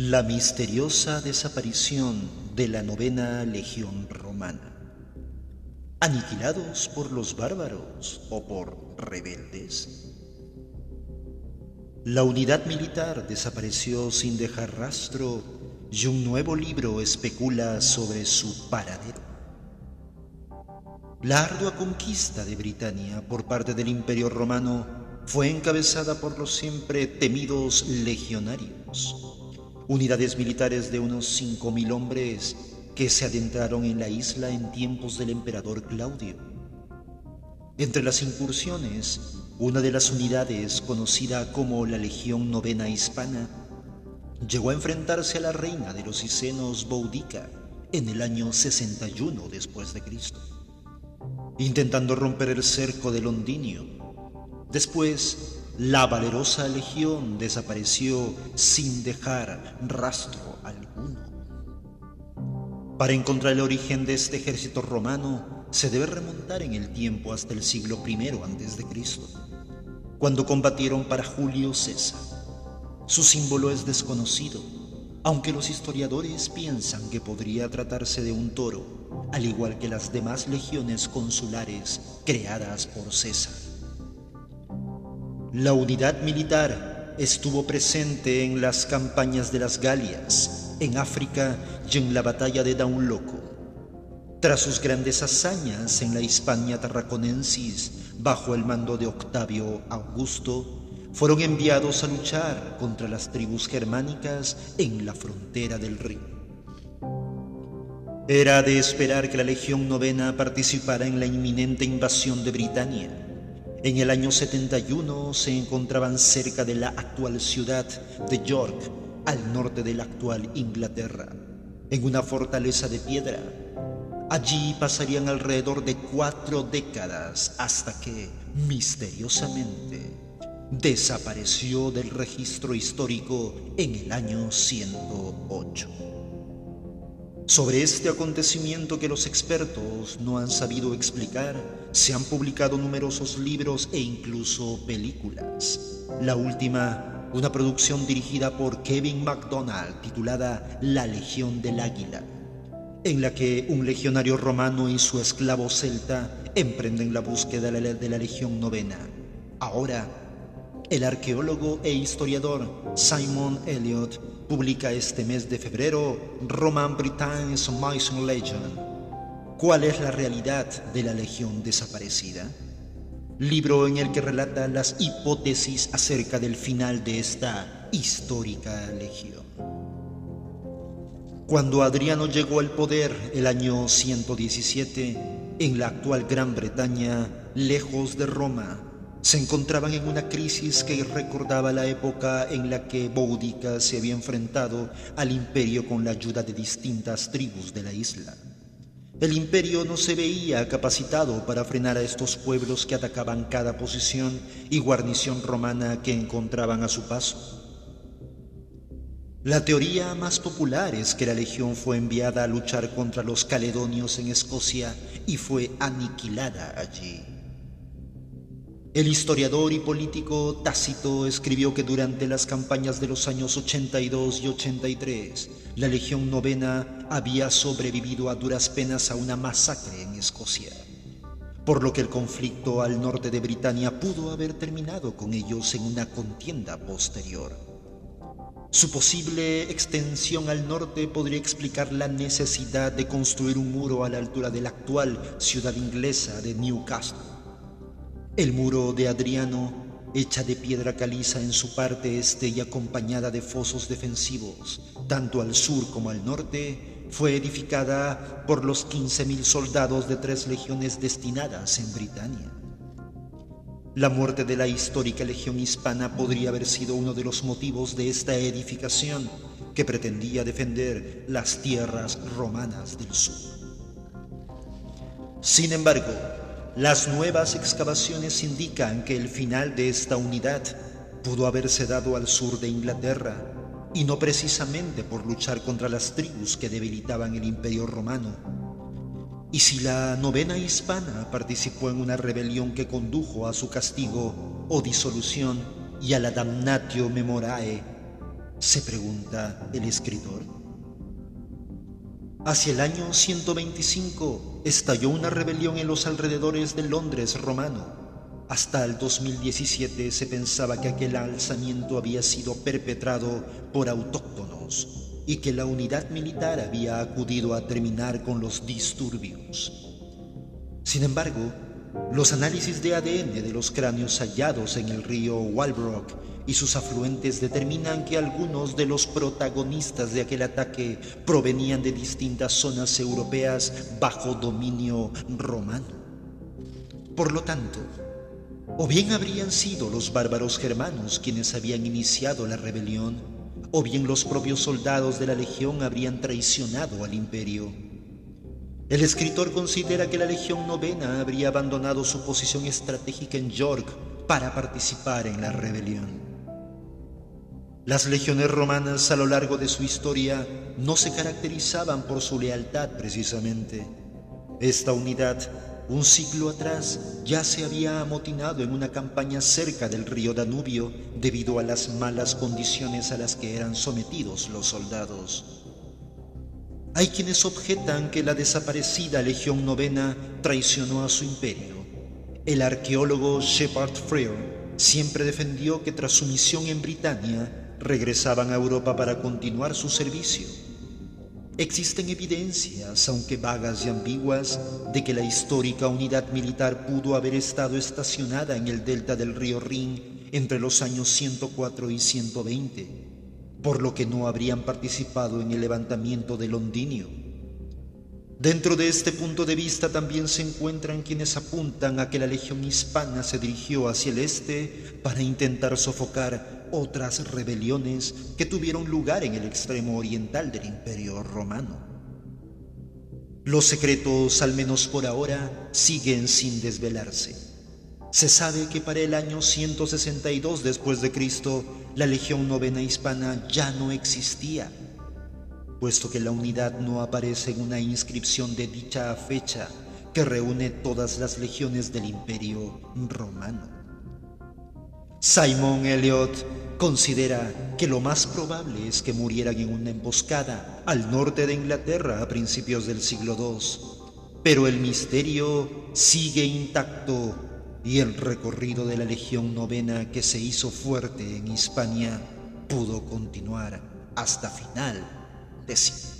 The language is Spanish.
La misteriosa desaparición de la novena legión romana. ¿Aniquilados por los bárbaros o por rebeldes? La unidad militar desapareció sin dejar rastro y un nuevo libro especula sobre su paradero. La ardua conquista de Britania por parte del Imperio Romano fue encabezada por los siempre temidos legionarios unidades militares de unos 5.000 hombres que se adentraron en la isla en tiempos del emperador Claudio. Entre las incursiones, una de las unidades, conocida como la Legión Novena Hispana, llegó a enfrentarse a la reina de los Icenos Boudica en el año 61 después de Cristo, intentando romper el cerco de Londinio. Después, la valerosa legión desapareció sin dejar rastro alguno. Para encontrar el origen de este ejército romano se debe remontar en el tiempo hasta el siglo I a.C., cuando combatieron para Julio César. Su símbolo es desconocido, aunque los historiadores piensan que podría tratarse de un toro, al igual que las demás legiones consulares creadas por César. La unidad militar estuvo presente en las campañas de las Galias, en África y en la batalla de Daunloco. Tras sus grandes hazañas en la Hispania tarraconensis bajo el mando de Octavio Augusto, fueron enviados a luchar contra las tribus germánicas en la frontera del río. Era de esperar que la Legión Novena participara en la inminente invasión de Britania en el año 71 se encontraban cerca de la actual ciudad de York, al norte de la actual Inglaterra, en una fortaleza de piedra. Allí pasarían alrededor de cuatro décadas hasta que, misteriosamente, desapareció del registro histórico en el año 108. Sobre este acontecimiento que los expertos no han sabido explicar, se han publicado numerosos libros e incluso películas. La última, una producción dirigida por Kevin MacDonald titulada La Legión del Águila, en la que un legionario romano y su esclavo celta emprenden la búsqueda de la Legión Novena. Ahora, el arqueólogo e historiador Simon Elliot publica este mes de febrero Roman Britain's Mason Legend. ¿Cuál es la realidad de la Legión desaparecida? Libro en el que relata las hipótesis acerca del final de esta histórica legión. Cuando Adriano llegó al poder el año 117 en la actual Gran Bretaña, lejos de Roma, se encontraban en una crisis que recordaba la época en la que Boudica se había enfrentado al imperio con la ayuda de distintas tribus de la isla. El imperio no se veía capacitado para frenar a estos pueblos que atacaban cada posición y guarnición romana que encontraban a su paso. La teoría más popular es que la legión fue enviada a luchar contra los caledonios en Escocia y fue aniquilada allí. El historiador y político Tácito escribió que durante las campañas de los años 82 y 83, la Legión Novena había sobrevivido a duras penas a una masacre en Escocia, por lo que el conflicto al norte de Britania pudo haber terminado con ellos en una contienda posterior. Su posible extensión al norte podría explicar la necesidad de construir un muro a la altura de la actual ciudad inglesa de Newcastle el muro de Adriano, hecha de piedra caliza en su parte este y acompañada de fosos defensivos, tanto al sur como al norte, fue edificada por los 15.000 soldados de tres legiones destinadas en Britania. La muerte de la histórica legión hispana podría haber sido uno de los motivos de esta edificación que pretendía defender las tierras romanas del sur. Sin embargo, las nuevas excavaciones indican que el final de esta unidad pudo haberse dado al sur de Inglaterra y no precisamente por luchar contra las tribus que debilitaban el imperio romano. Y si la novena hispana participó en una rebelión que condujo a su castigo o disolución y a la damnatio memorae, se pregunta el escritor. Hacia el año 125 estalló una rebelión en los alrededores de Londres romano hasta el 2017 se pensaba que aquel alzamiento había sido perpetrado por autóctonos y que la unidad militar había acudido a terminar con los disturbios. Sin embargo, los análisis de ADN de los cráneos hallados en el río Walbrook y sus afluentes determinan que algunos de los protagonistas de aquel ataque provenían de distintas zonas europeas bajo dominio romano. Por lo tanto, o bien habrían sido los bárbaros germanos quienes habían iniciado la rebelión, o bien los propios soldados de la legión habrían traicionado al imperio. El escritor considera que la Legión Novena habría abandonado su posición estratégica en York para participar en la rebelión. Las legiones romanas a lo largo de su historia no se caracterizaban por su lealtad precisamente. Esta unidad un siglo atrás ya se había amotinado en una campaña cerca del río Danubio debido a las malas condiciones a las que eran sometidos los soldados. Hay quienes objetan que la desaparecida Legión Novena traicionó a su imperio. El arqueólogo Shepard Freer siempre defendió que tras su misión en Britania regresaban a Europa para continuar su servicio Existen evidencias, aunque vagas y ambiguas, de que la histórica unidad militar pudo haber estado estacionada en el delta del río Rin entre los años 104 y 120, por lo que no habrían participado en el levantamiento de Londinio. Dentro de este punto de vista también se encuentran quienes apuntan a que la legión hispana se dirigió hacia el este para intentar sofocar otras rebeliones que tuvieron lugar en el extremo oriental del imperio romano. Los secretos, al menos por ahora, siguen sin desvelarse. Se sabe que para el año 162 después de Cristo, la Legión Novena Hispana ya no existía, puesto que la unidad no aparece en una inscripción de dicha fecha que reúne todas las legiones del Imperio Romano. Simon Elliot considera que lo más probable es que murieran en una emboscada al norte de Inglaterra a principios del siglo II, pero el misterio sigue intacto y el recorrido de la Legión Novena que se hizo fuerte en Hispania pudo continuar hasta final de siglo.